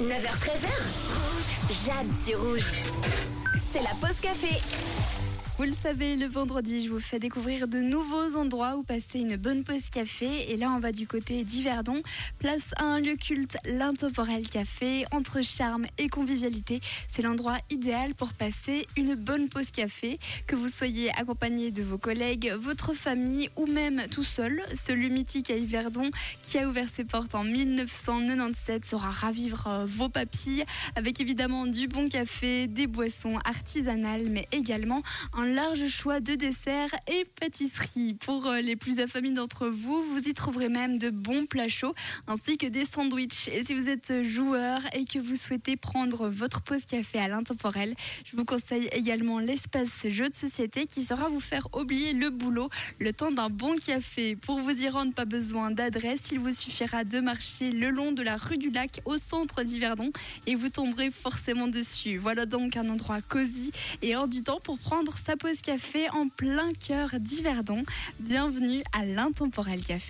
9h13h. Rouge. Jade sur rouge. C'est la pause café. Vous le savez, le vendredi, je vous fais découvrir de nouveaux endroits où passer une bonne pause café. Et là, on va du côté d'Yverdon. Place à un lieu culte, l'intemporel café, entre charme et convivialité. C'est l'endroit idéal pour passer une bonne pause café. Que vous soyez accompagné de vos collègues, votre famille ou même tout seul, ce lieu mythique à Yverdon qui a ouvert ses portes en 1997 saura ravivre vos papilles avec évidemment du bon café, des boissons artisanales, mais également un large choix de desserts et pâtisseries. Pour euh, les plus affamés d'entre vous, vous y trouverez même de bons plats chauds ainsi que des sandwichs. Et si vous êtes joueur et que vous souhaitez prendre votre pause café à l'intemporel, je vous conseille également l'espace jeu de société qui saura vous faire oublier le boulot le temps d'un bon café. Pour vous y rendre, pas besoin d'adresse, il vous suffira de marcher le long de la rue du Lac au centre d'Yverdon et vous tomberez forcément dessus. Voilà donc un endroit cosy et hors du temps pour prendre sa pause café en plein cœur d'Yverdon. Bienvenue à l'Intemporel Café.